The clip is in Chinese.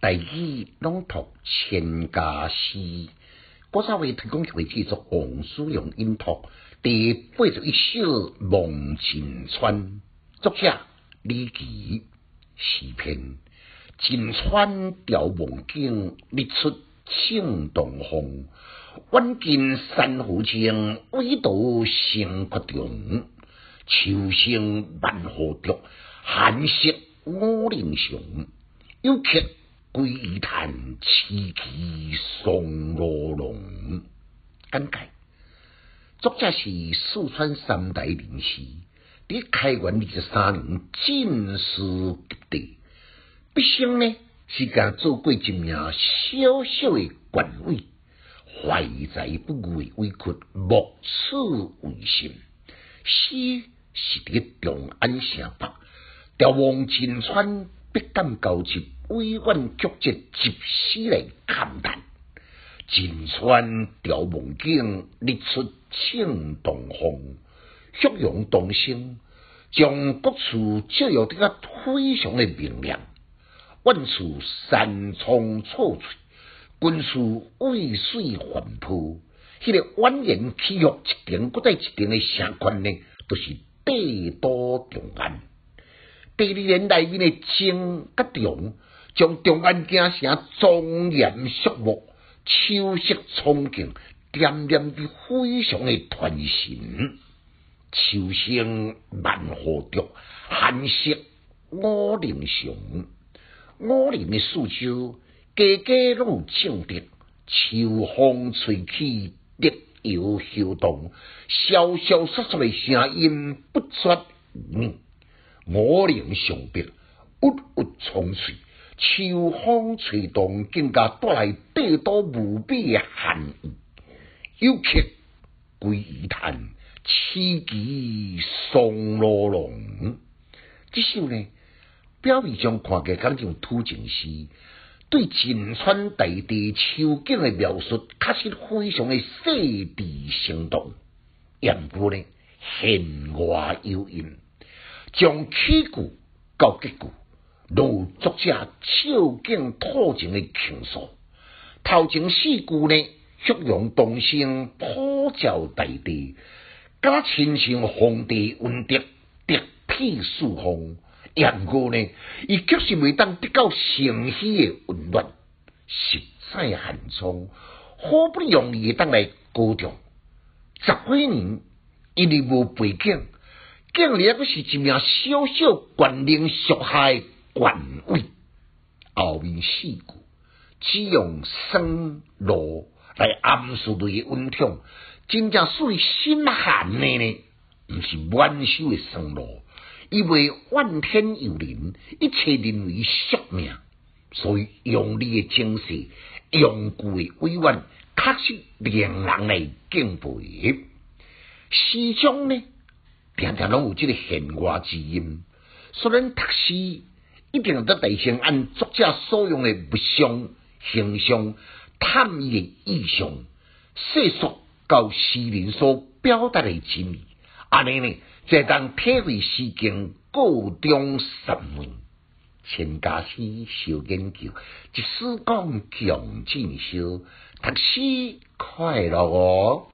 大语朗读千家诗，我稍微提供一位叫做王书阳音读第八十一首《梦尽川》，作者李琦，诗篇。尽川调梦境，日出庆东风。远近山河静，唯独城郭中。秋声万户竹，寒色五陵雄。有客归叹，凄凄送罗龙。感慨，作者是四川三代人士，伫开元二十三年进士及第。毕生呢是甲做过一名小小的官位，怀才不遇委屈，莫此为心。死是伫长安城北，调王秦川必敢交集，委婉曲折，集诗来勘探。金川调梦境，日出庆东风，旭阳东升，将各处照耀得个非常的明亮。万处山葱错翠，军处渭水环抱。迄个蜿蜒起伏一层搁再一层的城关呢，都是帝都长安。第二年内面的征甲长，将长安京城庄严肃穆、秋色苍劲，点点的非常的团神。秋声万户竹，寒色五陵熊。五林的四周，家家拢有正德。秋风吹起，绿油飘动，萧萧瑟瑟的声音不绝于耳。五林上边郁郁葱翠，秋风吹动，更加带来地多无比的寒意。有客归一叹，凄凄送罗龙。这首呢？表面上看起来感像土情诗，对金川大地秋景的描述，确实非常的细致生动。言过呢，弦外有音，从起句到结句，如作者秋景透情的倾诉。头前四句呢，旭阳东升，普照大地，甲亲像皇帝温德，德披四方。杨过呢，伊确实未当得到城虚的温暖，实在寒窗，好不容易当来高中，十几年因为无背景，竟然个是一名小小官吏属下的官位，后面四句只用生罗来暗示对温痛，真正属于心寒的呢，毋是满手的生罗。因为怨天尤人，一切认为宿命，所以用力的精神，用句的委婉，确实令人来敬佩。诗中呢，常常拢有这个弦外之音。虽然读诗一定得得先按作者所用的物象、形象、探意的意象，细说到诗人所表达的真理。安尼呢？才当体会诗经高中神门，千家诗小研究，一诗讲强进修，读诗快乐哦。